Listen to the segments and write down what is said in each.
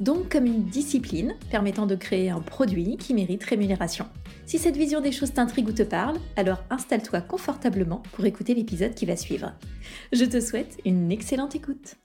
Donc comme une discipline permettant de créer un produit qui mérite rémunération. Si cette vision des choses t'intrigue ou te parle, alors installe-toi confortablement pour écouter l'épisode qui va suivre. Je te souhaite une excellente écoute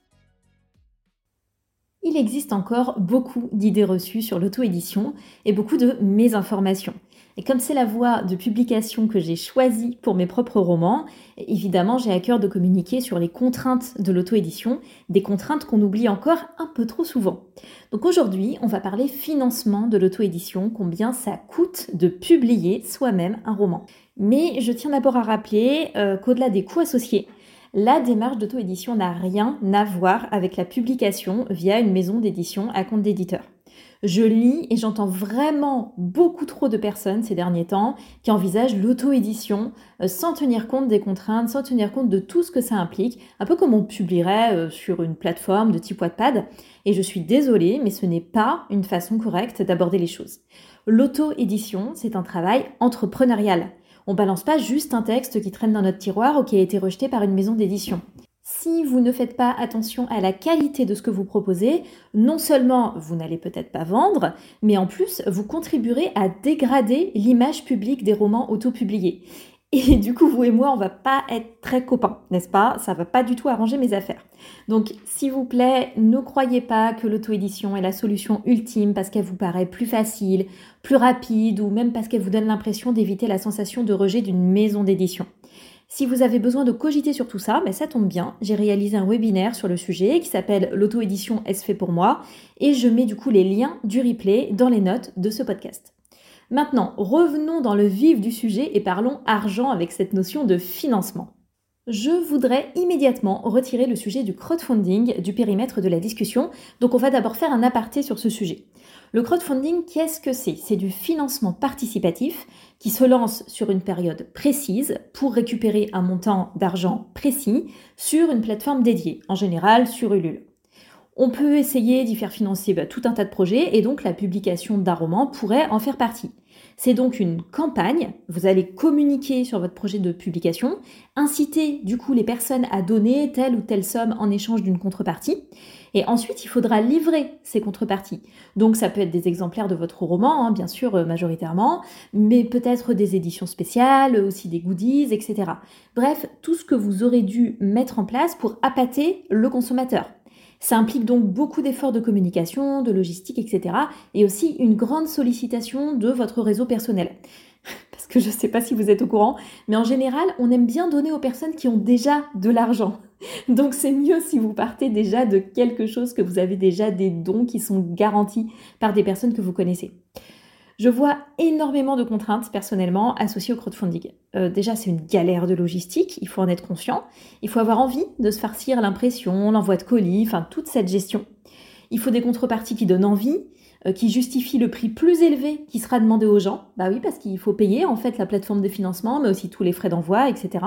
il existe encore beaucoup d'idées reçues sur l'auto-édition et beaucoup de mésinformations. Et comme c'est la voie de publication que j'ai choisie pour mes propres romans, évidemment j'ai à cœur de communiquer sur les contraintes de l'auto-édition, des contraintes qu'on oublie encore un peu trop souvent. Donc aujourd'hui, on va parler financement de l'auto-édition, combien ça coûte de publier soi-même un roman. Mais je tiens d'abord à rappeler euh, qu'au-delà des coûts associés, la démarche d'auto-édition n'a rien à voir avec la publication via une maison d'édition à compte d'éditeur. Je lis et j'entends vraiment beaucoup trop de personnes ces derniers temps qui envisagent l'auto-édition euh, sans tenir compte des contraintes, sans tenir compte de tout ce que ça implique, un peu comme on publierait euh, sur une plateforme de type Wattpad. Et je suis désolée, mais ce n'est pas une façon correcte d'aborder les choses. L'auto-édition, c'est un travail entrepreneurial. On balance pas juste un texte qui traîne dans notre tiroir ou qui a été rejeté par une maison d'édition. Si vous ne faites pas attention à la qualité de ce que vous proposez, non seulement vous n'allez peut-être pas vendre, mais en plus vous contribuerez à dégrader l'image publique des romans autopubliés. Et du coup, vous et moi, on va pas être très copains, n'est-ce pas? Ça va pas du tout arranger mes affaires. Donc, s'il vous plaît, ne croyez pas que l'auto-édition est la solution ultime parce qu'elle vous paraît plus facile, plus rapide ou même parce qu'elle vous donne l'impression d'éviter la sensation de rejet d'une maison d'édition. Si vous avez besoin de cogiter sur tout ça, ben, ça tombe bien, j'ai réalisé un webinaire sur le sujet qui s'appelle L'auto-édition est-ce fait pour moi? Et je mets du coup les liens du replay dans les notes de ce podcast. Maintenant, revenons dans le vif du sujet et parlons argent avec cette notion de financement. Je voudrais immédiatement retirer le sujet du crowdfunding du périmètre de la discussion, donc on va d'abord faire un aparté sur ce sujet. Le crowdfunding, qu'est-ce que c'est? C'est du financement participatif qui se lance sur une période précise pour récupérer un montant d'argent précis sur une plateforme dédiée, en général sur Ulule. On peut essayer d'y faire financer bah, tout un tas de projets et donc la publication d'un roman pourrait en faire partie. C'est donc une campagne, vous allez communiquer sur votre projet de publication, inciter du coup les personnes à donner telle ou telle somme en échange d'une contrepartie, et ensuite il faudra livrer ces contreparties. Donc ça peut être des exemplaires de votre roman, hein, bien sûr euh, majoritairement, mais peut-être des éditions spéciales, aussi des goodies, etc. Bref, tout ce que vous aurez dû mettre en place pour appâter le consommateur. Ça implique donc beaucoup d'efforts de communication, de logistique, etc. Et aussi une grande sollicitation de votre réseau personnel. Parce que je ne sais pas si vous êtes au courant, mais en général, on aime bien donner aux personnes qui ont déjà de l'argent. Donc c'est mieux si vous partez déjà de quelque chose, que vous avez déjà des dons qui sont garantis par des personnes que vous connaissez. Je vois énormément de contraintes personnellement associées au crowdfunding. Euh, déjà, c'est une galère de logistique, il faut en être conscient. Il faut avoir envie de se farcir l'impression, l'envoi de colis, enfin toute cette gestion. Il faut des contreparties qui donnent envie, euh, qui justifient le prix plus élevé qui sera demandé aux gens. Bah oui, parce qu'il faut payer en fait la plateforme de financement, mais aussi tous les frais d'envoi, etc.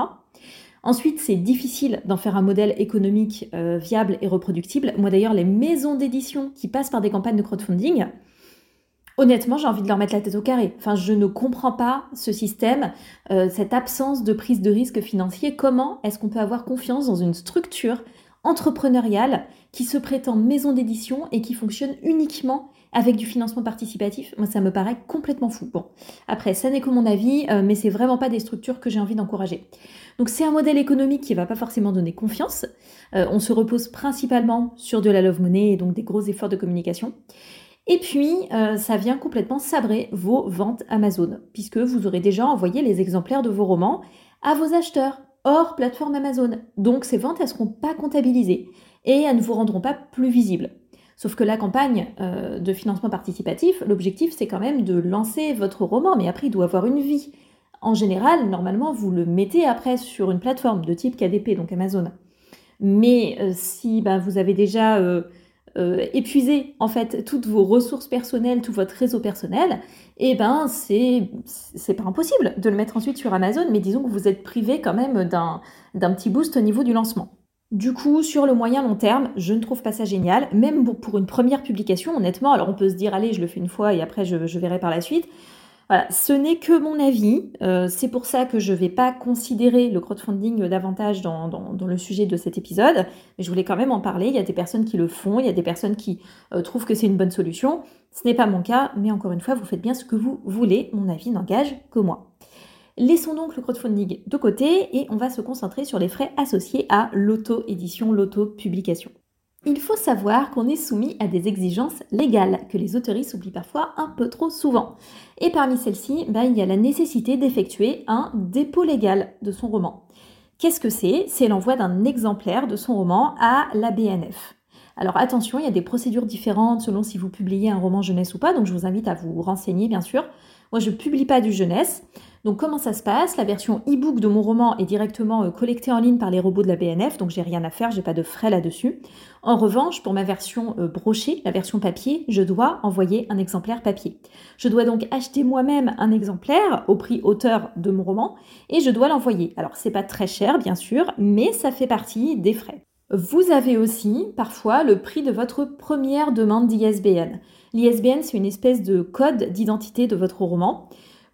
Ensuite, c'est difficile d'en faire un modèle économique euh, viable et reproductible. Moi d'ailleurs, les maisons d'édition qui passent par des campagnes de crowdfunding, honnêtement, j'ai envie de leur mettre la tête au carré. Enfin, je ne comprends pas ce système, euh, cette absence de prise de risque financier. Comment est-ce qu'on peut avoir confiance dans une structure entrepreneuriale qui se prétend maison d'édition et qui fonctionne uniquement avec du financement participatif, moi ça me paraît complètement fou. Bon, après, ça n'est que mon avis, euh, mais c'est vraiment pas des structures que j'ai envie d'encourager. Donc c'est un modèle économique qui va pas forcément donner confiance. Euh, on se repose principalement sur de la love money et donc des gros efforts de communication. Et puis, euh, ça vient complètement sabrer vos ventes Amazon, puisque vous aurez déjà envoyé les exemplaires de vos romans à vos acheteurs, hors plateforme Amazon. Donc, ces ventes, elles ne seront pas comptabilisées et elles ne vous rendront pas plus visibles. Sauf que la campagne euh, de financement participatif, l'objectif, c'est quand même de lancer votre roman, mais après, il doit avoir une vie. En général, normalement, vous le mettez après sur une plateforme de type KDP, donc Amazon. Mais euh, si bah, vous avez déjà épuisé en fait toutes vos ressources personnelles, tout votre réseau personnel, eh ben c'est c'est pas impossible de le mettre ensuite sur Amazon, mais disons que vous êtes privé quand même d'un d'un petit boost au niveau du lancement. Du coup, sur le moyen long terme, je ne trouve pas ça génial, même pour une première publication, honnêtement. Alors on peut se dire, allez, je le fais une fois et après je verrai par la suite. Voilà, ce n'est que mon avis. Euh, c'est pour ça que je ne vais pas considérer le crowdfunding davantage dans, le sujet de cet épisode. Mais je voulais quand même en parler. Il y a des personnes qui le font, il y a des personnes qui euh, trouvent que c'est une bonne solution. Ce n'est pas mon cas, mais encore une fois, vous faites bien ce que vous voulez. Mon avis n'engage que moi. Laissons donc le crowdfunding de côté et on va se concentrer sur les frais associés à l'auto-édition, l'auto-publication. Il faut savoir qu'on est soumis à des exigences légales que les autoristes oublient parfois un peu trop souvent. Et parmi celles-ci, ben, il y a la nécessité d'effectuer un dépôt légal de son roman. Qu'est-ce que c'est? C'est l'envoi d'un exemplaire de son roman à la BNF. Alors attention, il y a des procédures différentes selon si vous publiez un roman jeunesse ou pas, donc je vous invite à vous renseigner bien sûr. Moi, je ne publie pas du jeunesse. Donc comment ça se passe? La version e-book de mon roman est directement euh, collectée en ligne par les robots de la BNF, donc j'ai rien à faire, j'ai pas de frais là-dessus. En revanche, pour ma version euh, brochée, la version papier, je dois envoyer un exemplaire papier. Je dois donc acheter moi-même un exemplaire au prix auteur de mon roman et je dois l'envoyer. Alors c'est pas très cher bien sûr, mais ça fait partie des frais. Vous avez aussi parfois le prix de votre première demande d'ISBN. L'ISBN, c'est une espèce de code d'identité de votre roman.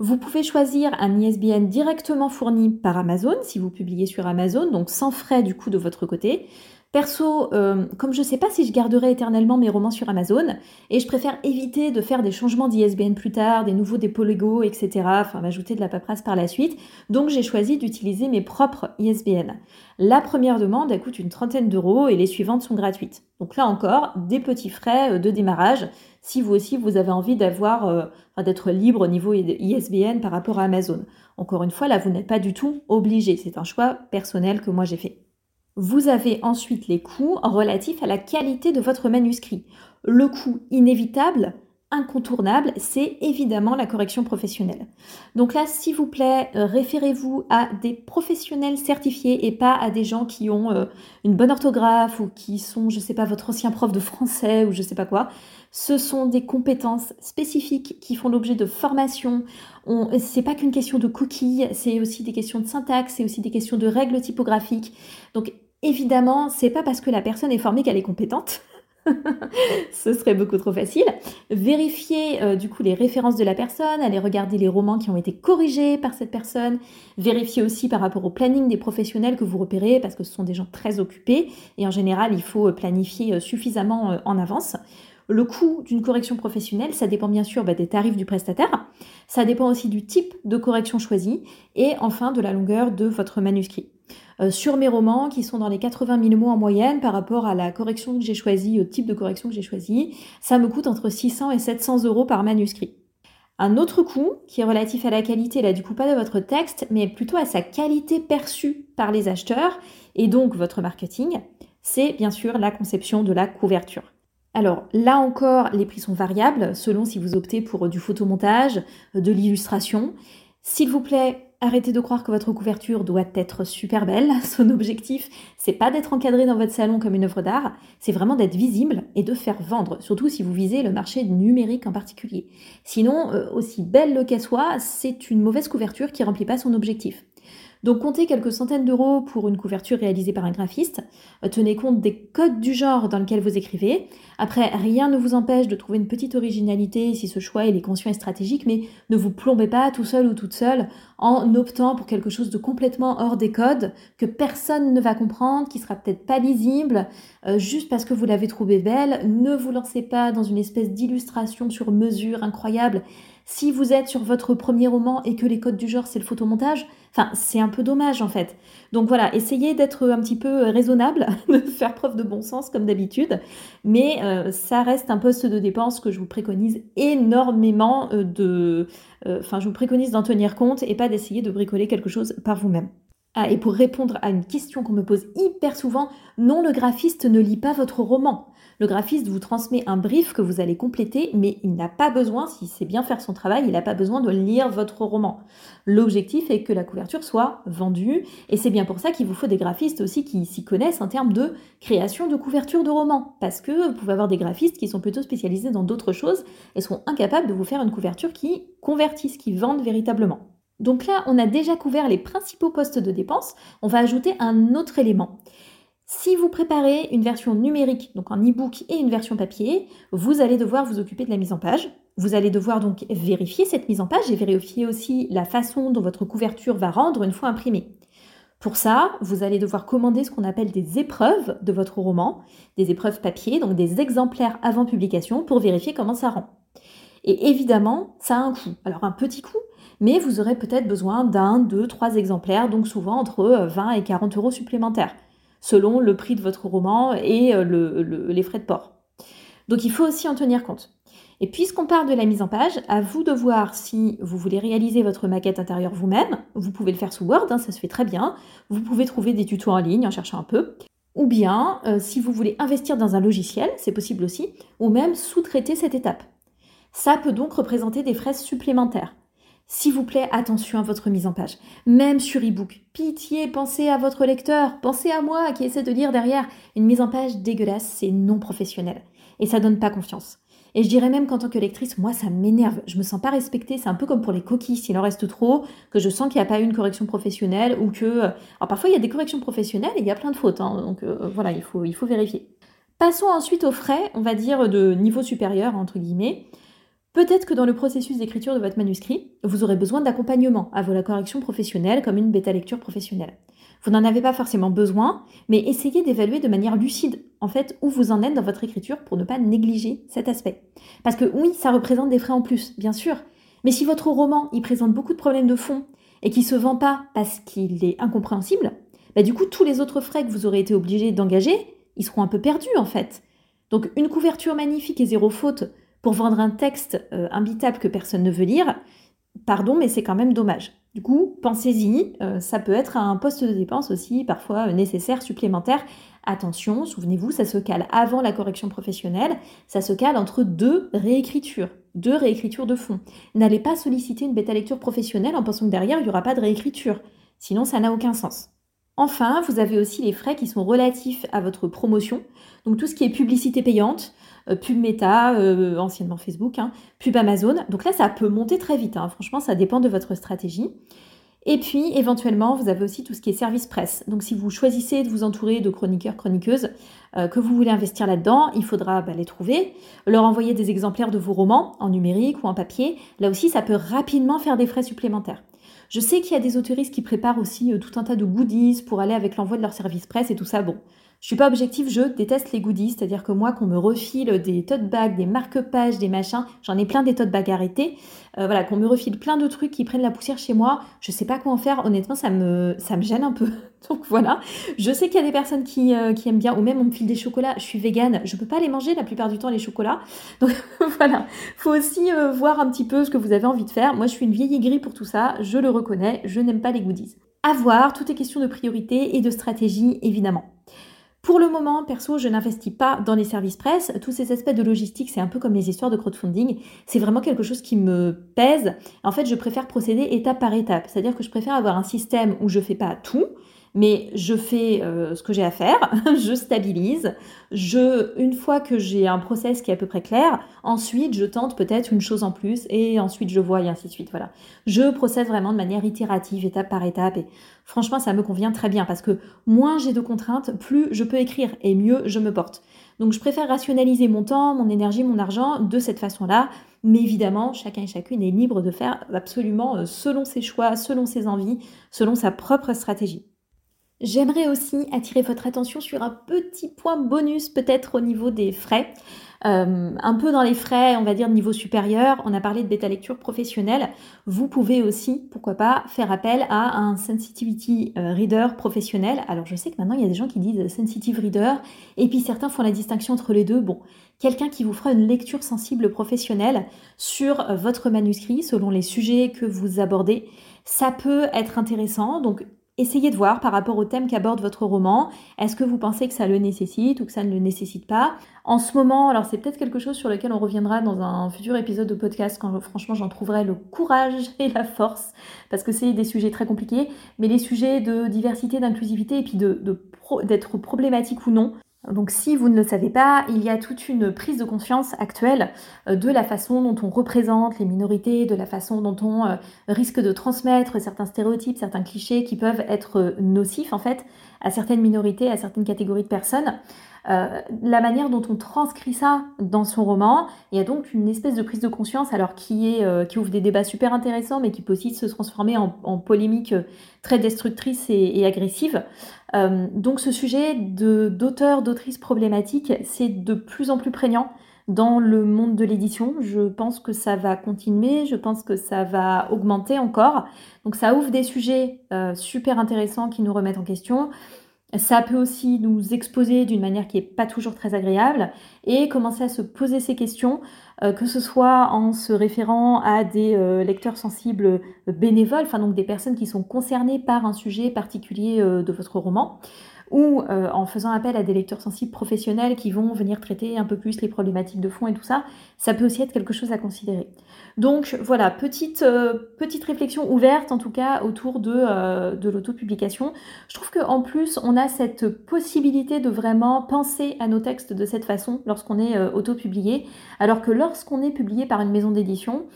Vous pouvez choisir un ISBN directement fourni par Amazon si vous publiez sur Amazon, donc sans frais du coup de votre côté. Perso, euh, comme je ne sais pas si je garderai éternellement mes romans sur Amazon, et je préfère éviter de faire des changements d'ISBN plus tard, des nouveaux dépôts légaux, etc., enfin m'ajouter de la paperasse par la suite, donc j'ai choisi d'utiliser mes propres ISBN. La première demande, elle coûte une trentaine d'euros et les suivantes sont gratuites. Donc là encore, des petits frais euh, de démarrage, si vous aussi vous avez envie d'avoir, euh, d'être libre au niveau ISBN par rapport à Amazon. Encore une fois, là, vous n'êtes pas du tout obligé, c'est un choix personnel que moi j'ai fait. Vous avez ensuite les coûts relatifs à la qualité de votre manuscrit. Le coût inévitable, incontournable, c'est évidemment la correction professionnelle. Donc là, s'il vous plaît, euh, référez-vous à des professionnels certifiés et pas à des gens qui ont euh, une bonne orthographe ou qui sont, je ne sais pas, votre ancien prof de français ou je ne sais pas quoi. Ce sont des compétences spécifiques qui font l'objet de formation. C'est pas qu'une question de cookies, c'est aussi des questions de syntaxe, c'est aussi des questions de règles typographiques. Évidemment, c'est pas parce que la personne est formée qu'elle est compétente. Ce serait beaucoup trop facile. Vérifier euh, du coup les références de la personne, aller regarder les romans qui ont été corrigés par cette personne. Vérifier aussi par rapport au planning des professionnels que vous repérez parce que ce sont des gens très occupés et en général il faut planifier euh, suffisamment euh, en avance. Le coût d'une correction professionnelle, ça dépend bien sûr bah, des tarifs du prestataire, ça dépend aussi du type de correction choisie et enfin de la longueur de votre manuscrit. Euh, sur mes romans qui sont dans les 80 000 mots en moyenne par rapport à la correction que j'ai choisie, au type de correction que j'ai choisi, ça me coûte entre 600 et 700 euros par manuscrit. Un autre coût qui est relatif à la qualité, là du coup pas de votre texte, mais plutôt à sa qualité perçue par les acheteurs et donc votre marketing, c'est bien sûr la conception de la couverture. Alors là encore, les prix sont variables selon si vous optez pour du photomontage, de l'illustration. S'il vous plaît, arrêtez de croire que votre couverture doit être super belle. Son objectif, c'est pas d'être encadré dans votre salon comme une œuvre d'art, c'est vraiment d'être visible et de faire vendre, surtout si vous visez le marché numérique en particulier. Sinon, euh, aussi belle qu'elle soit, c'est une mauvaise couverture qui remplit pas son objectif. Donc comptez quelques centaines d'euros pour une couverture réalisée par un graphiste. Euh, tenez compte des codes du genre dans lequel vous écrivez. Après, rien ne vous empêche de trouver une petite originalité si ce choix est conscient et stratégique, mais ne vous plombez pas tout seul ou toute seule en optant pour quelque chose de complètement hors des codes, que personne ne va comprendre, qui sera peut-être pas lisible, euh, juste parce que vous l'avez trouvé belle. Ne vous lancez pas dans une espèce d'illustration sur mesure incroyable si vous êtes sur votre premier roman et que les codes du genre c'est le photomontage, c'est un peu dommage en fait. Donc voilà, essayez d'être un petit peu raisonnable, de faire preuve de bon sens comme d'habitude, mais euh, ça reste un poste de dépense que je vous préconise énormément euh, de... Euh, enfin je vous préconise d'en tenir compte et pas d'essayer de bricoler quelque chose par vous-même. Ah, et pour répondre à une question qu'on me pose hyper souvent, non, le graphiste ne lit pas votre roman. Le graphiste vous transmet un brief que vous allez compléter, mais il n'a pas besoin, si c'est bien faire son travail, il n'a pas besoin de lire votre roman. L'objectif est que la couverture soit vendue, et c'est bien pour ça qu'il vous faut des graphistes aussi qui s'y connaissent en termes de création de couverture de romans, parce que vous pouvez avoir des graphistes qui sont plutôt spécialisés dans d'autres choses et sont incapables de vous faire une couverture qui convertisse, qui vende véritablement. Donc là, on a déjà couvert les principaux postes de dépenses. On va ajouter un autre élément. Si vous préparez une version numérique, donc en e-book et une version papier, vous allez devoir vous occuper de la mise en page. Vous allez devoir donc vérifier cette mise en page et vérifier aussi la façon dont votre couverture va rendre une fois imprimée. Pour ça, vous allez devoir commander ce qu'on appelle des épreuves de votre roman, des épreuves papier, donc des exemplaires avant publication pour vérifier comment ça rend. Et évidemment, ça a un coût. Alors un petit coût, mais vous aurez peut-être besoin d'un, deux, trois exemplaires, donc souvent entre 20 et 40 euros supplémentaires selon le prix de votre roman et euh, les frais de port. Donc il faut aussi en tenir compte. Et puisqu'on parle de la mise en page, à vous de voir si vous voulez réaliser votre maquette intérieure vous-même. Vous pouvez le faire sous Word, hein, ça se fait très bien. Vous pouvez trouver des tutos en ligne en cherchant un peu. Ou bien, euh, si vous voulez investir dans un logiciel, c'est possible aussi, ou même sous-traiter cette étape. Ça peut donc représenter des frais supplémentaires. S'il vous plaît, attention à votre mise en page. Même sur e-book. Pitié, pensez à votre lecteur, pensez à moi qui essaie de lire derrière. Une mise en page dégueulasse, c'est non professionnel. Et ça donne pas confiance. Et je dirais même qu'en tant que lectrice, moi, ça m'énerve. Je me sens pas respectée. C'est un peu comme pour les coquilles. S'il en reste trop, que je sens qu'il n'y a pas eu une correction professionnelle ou que. Euh, alors parfois, il y a des corrections professionnelles et il y a plein de fautes. Hein. donc euh, voilà, il faut, il faut vérifier. Passons ensuite aux frais, on va dire, de niveau supérieur, entre guillemets. Peut-être que dans le processus d'écriture de votre manuscrit, vous aurez besoin d'accompagnement à vos correction professionnelle comme une bêta-lecture professionnelle. Vous n'en avez pas forcément besoin, mais essayez d'évaluer de manière lucide, en fait, où vous en êtes dans votre écriture pour ne pas négliger cet aspect. Parce que oui, ça représente des frais en plus, bien sûr, mais si votre roman, il présente beaucoup de problèmes de fond et qui se vend pas parce qu'il est incompréhensible, bah du coup, tous les autres frais que vous aurez été obligé d'engager, ils seront un peu perdus, en fait. Donc, une couverture magnifique et zéro faute pour vendre un texte euh, imbitable que personne ne veut lire, pardon, mais c'est quand même dommage. Du coup, pensez-y, euh, ça peut être un poste de dépense aussi parfois euh, nécessaire, supplémentaire. Attention, souvenez-vous, ça se cale avant la correction professionnelle, ça se cale entre deux réécritures, deux réécritures de fond. N'allez pas solliciter une bêta lecture professionnelle en pensant que derrière, il n'y aura pas de réécriture. Sinon, ça n'a aucun sens. Enfin, vous avez aussi les frais qui sont relatifs à votre promotion. Donc tout ce qui est publicité payante, pub Meta, euh, anciennement Facebook, hein, pub Amazon. Donc là, ça peut monter très vite. Hein. Franchement, ça dépend de votre stratégie. Et puis, éventuellement, vous avez aussi tout ce qui est service presse. Donc, si vous choisissez de vous entourer de chroniqueurs, chroniqueuses, euh, que vous voulez investir là-dedans, il faudra bah, les trouver, leur envoyer des exemplaires de vos romans en numérique ou en papier. Là aussi, ça peut rapidement faire des frais supplémentaires. Je sais qu'il y a des autoristes qui préparent aussi tout un tas de goodies pour aller avec l'envoi de leur service presse et tout ça. Bon, je suis pas objectif, je déteste les goodies, c'est-à-dire que moi, qu'on me refile des tote bags, des marque-pages, des machins, j'en ai plein des tote bags arrêtés, euh, voilà, qu'on me refile plein de trucs qui prennent la poussière chez moi, je sais pas quoi en faire, honnêtement, ça me, ça me gêne un peu. Donc voilà, je sais qu'il y a des personnes qui, euh, qui, aiment bien, ou même on me file des chocolats, je suis végane, je peux pas les manger la plupart du temps, les chocolats. Donc voilà, faut aussi euh, voir un petit peu ce que vous avez envie de faire. Moi, je suis une vieille aigrie pour tout ça, je le reconnais, je n'aime pas les goodies. À voir, tout est question de priorité et de stratégie, évidemment. Pour le moment, perso, je n'investis pas dans les services presse. Tous ces aspects de logistique, c'est un peu comme les histoires de crowdfunding. C'est vraiment quelque chose qui me pèse. En fait, je préfère procéder étape par étape. C'est-à-dire que je préfère avoir un système où je fais pas tout, mais je fais euh, ce que j'ai à faire, je stabilise, je, une fois que j'ai un process qui est à peu près clair, ensuite je tente peut-être une chose en plus et ensuite je vois et ainsi de suite. Voilà. Je procède vraiment de manière itérative, étape par étape et franchement ça me convient très bien parce que moins j'ai de contraintes, plus je peux écrire et mieux je me porte. Donc je préfère rationaliser mon temps, mon énergie, mon argent de cette façon-là. Mais évidemment, chacun et chacune est libre de faire absolument euh, selon ses choix, selon ses envies, selon sa propre stratégie. J'aimerais aussi attirer votre attention sur un petit point bonus peut-être au niveau des frais. Euh, un peu dans les frais, on va dire niveau supérieur, on a parlé de bêta lecture professionnelle. Vous pouvez aussi, pourquoi pas, faire appel à un sensitivity euh, reader professionnel. Alors je sais que maintenant il y a des gens qui disent sensitive reader, et puis certains font la distinction entre les deux. Bon, quelqu'un qui vous fera une lecture sensible professionnelle sur votre manuscrit selon les sujets que vous abordez, ça peut être intéressant. Donc essayez de voir par rapport au thème qu'aborde votre roman, est-ce que vous pensez que ça le nécessite ou que ça ne le nécessite pas? En ce moment, alors c'est peut-être quelque chose sur lequel on reviendra dans un futur épisode de podcast quand franchement j'en trouverai le courage et la force, parce que c'est des sujets très compliqués, mais les sujets de diversité, d'inclusivité et puis de, d'être problématique ou non, donc si vous ne le savez pas, il y a toute une prise de conscience actuelle euh, de la façon dont on représente les minorités, de la façon dont on euh, risque de transmettre certains stéréotypes, certains clichés qui peuvent être euh, nocifs en fait à certaines minorités, à certaines catégories de personnes. la manière dont on transcrit ça dans son roman, il y a donc une espèce de prise de conscience, alors qui, qui ouvre des débats super intéressants, mais qui peut aussi se transformer en, polémique très destructrice et, et agressive. Euh, donc ce sujet d'auteur, d'autrice problématique, c'est de plus en plus prégnant dans le monde de l'édition. Je pense que ça va continuer, je pense que ça va augmenter encore. Donc ça ouvre des sujets euh, super intéressants qui nous remettent en question. Ça peut aussi nous exposer d'une manière qui n'est pas toujours très agréable et commencer à se poser ces questions, euh, que ce soit en se référant à des euh, lecteurs sensibles bénévoles, enfin donc des personnes qui sont concernées par un sujet particulier de votre roman, ou euh, en faisant appel à des lecteurs sensibles professionnels qui vont venir traiter un peu plus les problématiques de fond et tout ça, ça peut aussi être quelque chose à considérer. Donc voilà, petite, euh, petite réflexion ouverte en tout cas autour de, euh, de l'autopublication. Je trouve qu'en plus, on a cette possibilité de vraiment penser à nos textes de cette façon lorsqu'on est autopublié, alors que lorsqu'on est publié par une maison d'édition,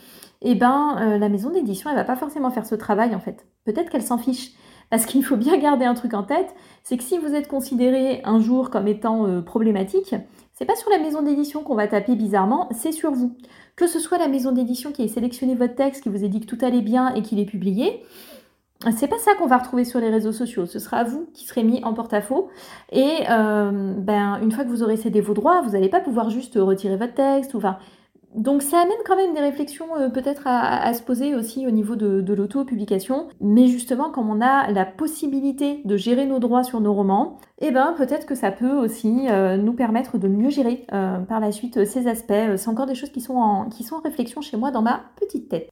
eh ben, la maison d'édition, elle va pas forcément faire ce travail en fait. Peut-être qu'elle s'en fiche. Parce qu'il faut bien garder un truc en tête, c'est que si vous êtes considéré un jour comme étant euh, problématique, c'est pas sur la maison d'édition qu'on va taper bizarrement, c'est sur vous. Que ce soit la maison d'édition qui ait sélectionné votre texte, qui vous ait dit que tout allait bien et qu'il est publié, c'est pas ça qu'on va retrouver sur les réseaux sociaux. Ce sera vous qui serez mis en porte-à-faux. Et euh, ben, une fois que vous aurez cédé vos droits, vous n'allez pas pouvoir juste retirer votre texte. Ou, enfin, donc ça amène quand même des réflexions euh, peut-être à, se poser aussi au niveau de, l'auto-publication. Mais justement, comme on a la possibilité de gérer nos droits sur nos romans, eh ben peut-être que ça peut aussi euh, nous permettre de mieux gérer euh, par la suite ces aspects. C'est encore des choses qui sont, qui sont en réflexion chez moi dans ma petite tête.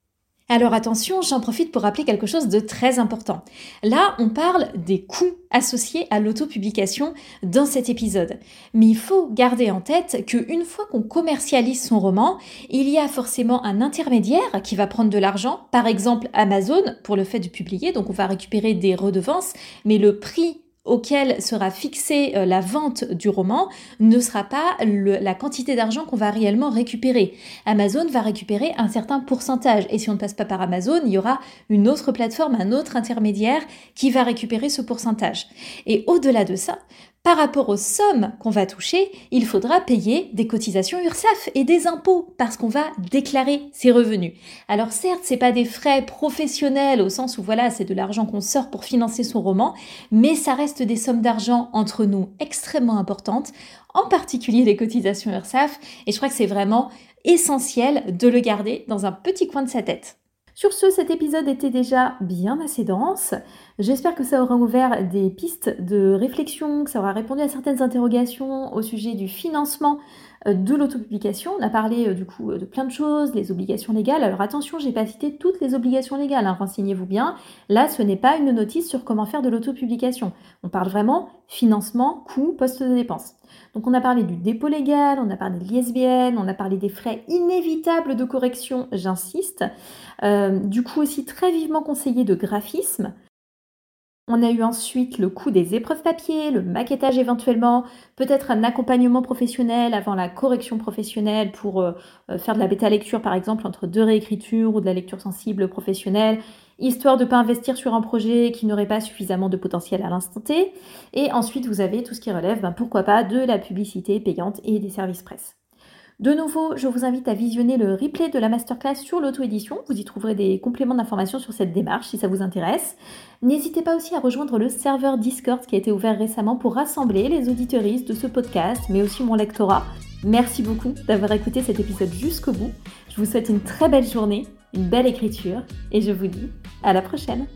Alors attention, j'en profite pour rappeler quelque chose de très important. Là, on parle des coûts associés à l'autopublication dans cet épisode. Mais il faut garder en tête qu'une fois qu'on commercialise son roman, il y a forcément un intermédiaire qui va prendre de l'argent, par exemple Amazon pour le fait de publier, donc on va récupérer des redevances, mais le prix auquel sera fixée euh, la vente du roman ne sera pas la quantité d'argent qu'on va réellement récupérer. Amazon va récupérer un certain pourcentage et si on ne passe pas par Amazon, il y aura une autre plateforme, un autre intermédiaire qui va récupérer ce pourcentage. Et au-delà de ça, par rapport aux sommes qu'on va toucher, il faudra payer des cotisations URSAF et des impôts parce qu'on va déclarer ses revenus. Alors certes, c'est pas des frais professionnels au sens où voilà, c'est de l'argent qu'on sort pour financer son roman, mais ça reste des sommes d'argent entre nous extrêmement importantes, en particulier les cotisations URSAF et je crois que c'est vraiment essentiel de le garder dans un petit coin de sa tête. Sur ce, cet épisode était déjà bien assez dense. J'espère que ça aura ouvert des pistes de réflexion, que ça aura répondu à certaines interrogations au sujet du financement de l'autopublication. On a parlé euh, du coup de plein de choses, les obligations légales. Alors attention, j'ai pas cité toutes les obligations légales, hein, renseignez-vous bien. Là, ce n'est pas une notice sur comment faire de l'autopublication. On parle vraiment financement, coût, poste de dépenses. Donc on a parlé du dépôt légal, on a parlé de l'ISBN, on a parlé des frais inévitables de correction, j'insiste. Euh, du coup aussi très vivement conseillé de graphisme. On a eu ensuite le coût des épreuves papier, le maquettage éventuellement, peut-être un accompagnement professionnel avant la correction professionnelle pour euh, euh, faire de la bêta lecture par exemple entre deux réécritures ou de la lecture sensible professionnelle, histoire de ne pas investir sur un projet qui n'aurait pas suffisamment de potentiel à l'instant T. Et ensuite vous avez tout ce qui relève, ben, pourquoi pas, de la publicité payante et des services presse. De nouveau, je vous invite à visionner le replay de la masterclass sur l'auto-édition. Vous y trouverez des compléments d'information sur cette démarche si ça vous intéresse. N'hésitez pas aussi à rejoindre le serveur Discord qui a été ouvert récemment pour rassembler les auditeuristes de ce podcast, mais aussi mon lectorat. Merci beaucoup d'avoir écouté cet épisode jusqu'au bout. Je vous souhaite une très belle journée, une belle écriture, et je vous dis à la prochaine